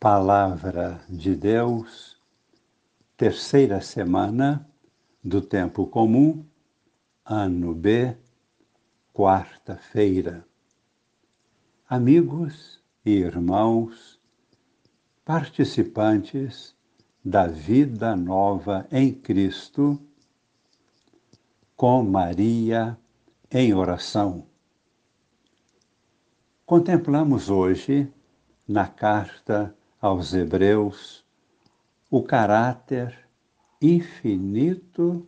Palavra de Deus, terceira semana do Tempo Comum, ano B, quarta-feira. Amigos e irmãos, participantes da vida nova em Cristo, com Maria em oração. Contemplamos hoje, na carta aos Hebreus o caráter infinito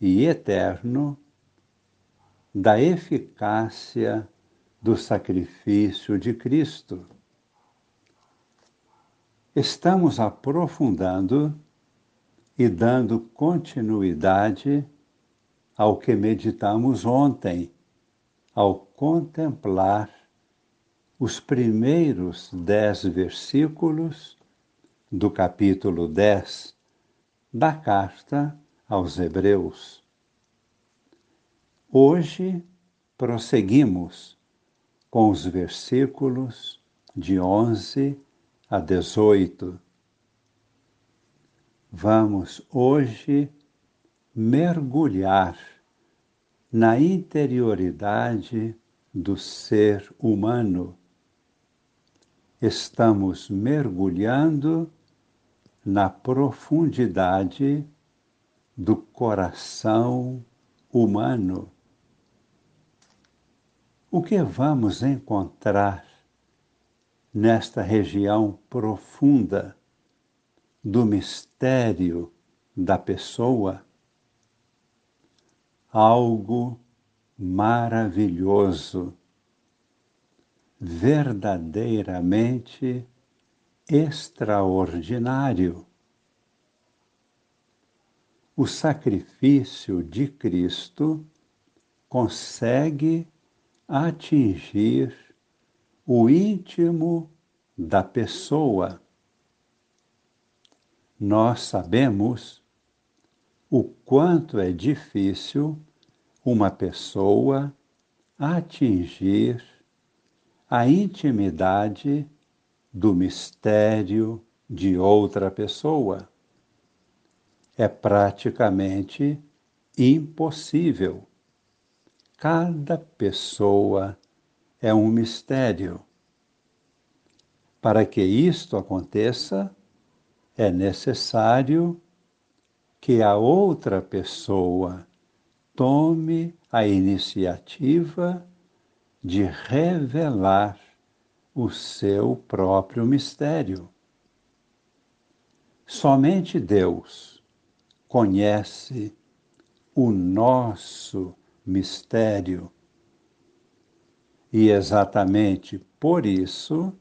e eterno da eficácia do sacrifício de Cristo. Estamos aprofundando e dando continuidade ao que meditamos ontem, ao contemplar os primeiros dez versículos do capítulo 10 da carta aos Hebreus. Hoje prosseguimos com os versículos de 11 a 18. Vamos hoje mergulhar na interioridade do ser humano estamos mergulhando na profundidade do coração humano. O que vamos encontrar nesta região profunda do mistério da pessoa? Algo maravilhoso verdadeiramente extraordinário. O sacrifício de Cristo consegue atingir o íntimo da pessoa. Nós sabemos o quanto é difícil uma pessoa atingir a intimidade do mistério de outra pessoa. É praticamente impossível. Cada pessoa é um mistério. Para que isto aconteça, é necessário que a outra pessoa tome a iniciativa de revelar o seu próprio mistério. Somente Deus conhece o nosso mistério. E exatamente por isso,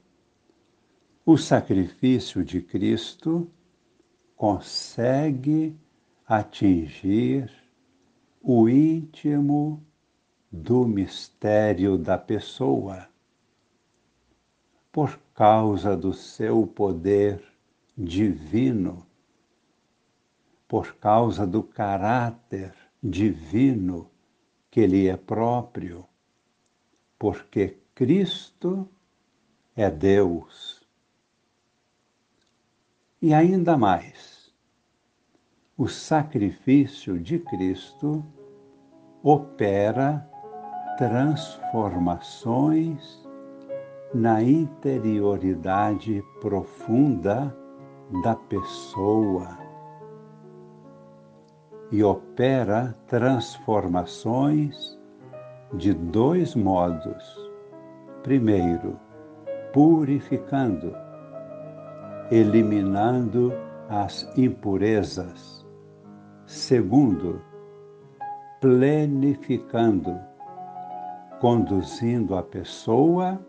o sacrifício de Cristo consegue atingir o íntimo do mistério da pessoa, por causa do seu poder divino, por causa do caráter divino que lhe é próprio, porque Cristo é Deus. E ainda mais, o sacrifício de Cristo opera transformações na interioridade profunda da pessoa e opera transformações de dois modos. Primeiro, purificando, eliminando as impurezas. Segundo, plenificando conduzindo a pessoa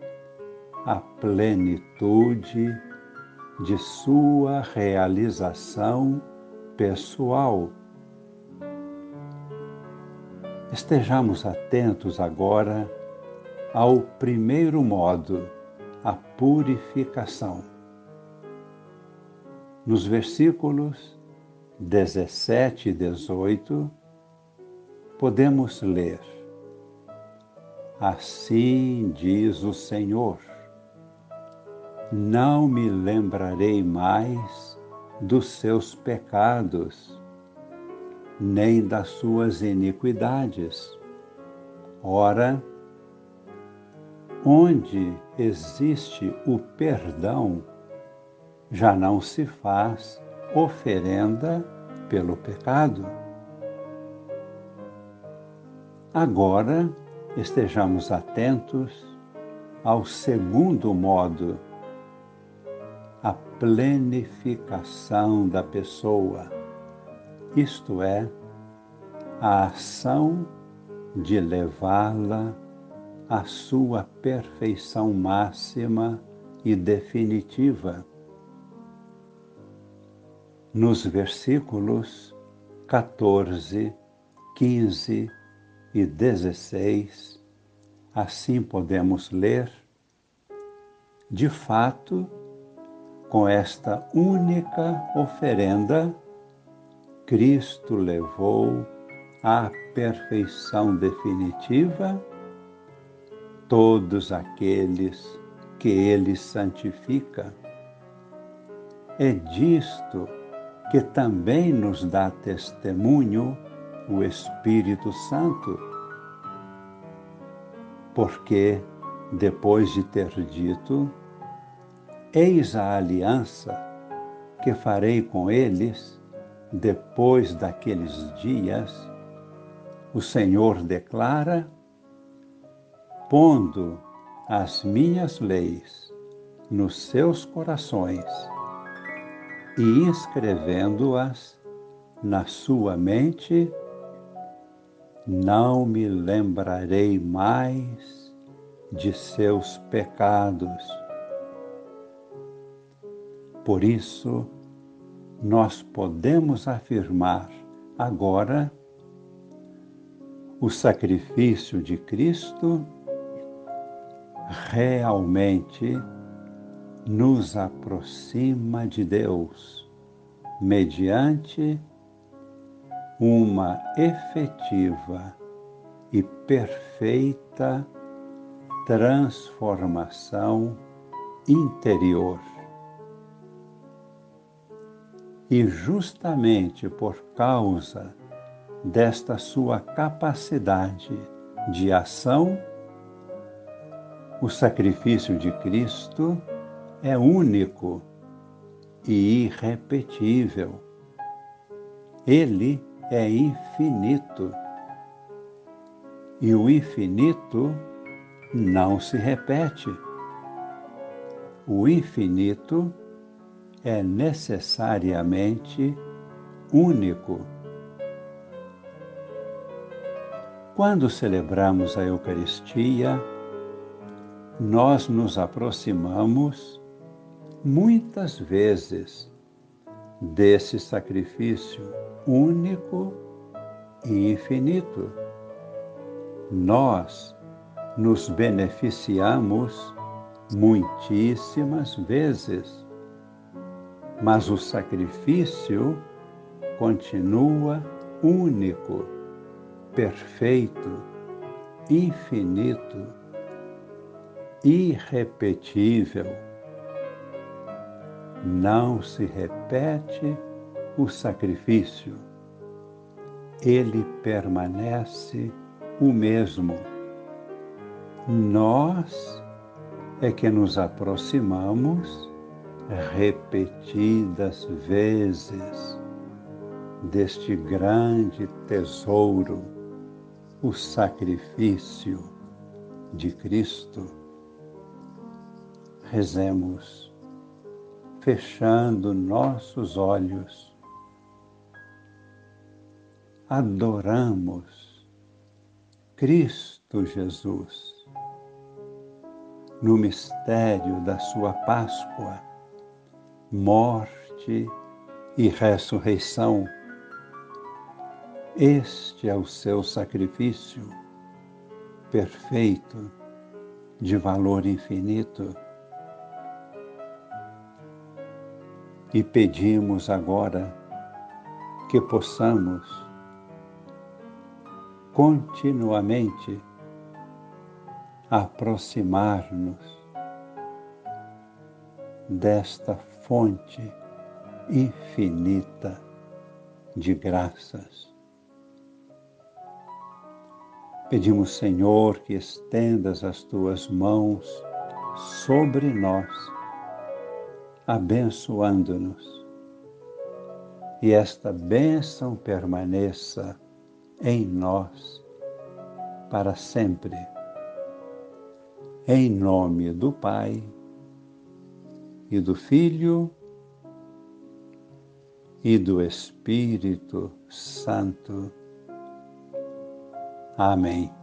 à plenitude de sua realização pessoal. Estejamos atentos agora ao primeiro modo, a purificação. Nos versículos 17 e 18, podemos ler: Assim diz o Senhor: não me lembrarei mais dos seus pecados, nem das suas iniquidades. Ora, onde existe o perdão, já não se faz oferenda pelo pecado. Agora estejamos atentos ao segundo modo, a plenificação da pessoa, isto é, a ação de levá-la à sua perfeição máxima e definitiva. Nos versículos 14, 15 e 16, assim podemos ler, de fato, com esta única oferenda, Cristo levou à perfeição definitiva todos aqueles que ele santifica. É disto que também nos dá testemunho o Espírito Santo, porque depois de ter dito, Eis a aliança que farei com eles depois daqueles dias, o Senhor declara, pondo as minhas leis nos seus corações e inscrevendo-as na sua mente, não me lembrarei mais de seus pecados. Por isso, nós podemos afirmar agora o sacrifício de Cristo realmente nos aproxima de Deus mediante uma efetiva e perfeita transformação interior. E justamente por causa desta sua capacidade de ação, o sacrifício de Cristo é único e irrepetível. Ele é infinito. E o infinito não se repete. O infinito é necessariamente único. Quando celebramos a Eucaristia, nós nos aproximamos muitas vezes desse sacrifício único e infinito. Nós nos beneficiamos muitíssimas vezes, mas o sacrifício continua único, perfeito, infinito, irrepetível não se repete o sacrifício, ele permanece o mesmo. Nós é que nos aproximamos repetidas vezes deste grande tesouro, o sacrifício de Cristo. Rezemos fechando nossos olhos, adoramos Cristo Jesus no mistério da Sua Páscoa, morte e ressurreição. Este é o seu sacrifício perfeito, de valor infinito e pedimos agora que possamos continuamente aproximar-nos desta fonte infinita de graças. Pedimos, Senhor, que estendas as tuas mãos sobre nós, abençoando-nos. E esta bênção permaneça em nós para sempre. Em nome do Pai e do Filho e do Espírito Santo. Amém.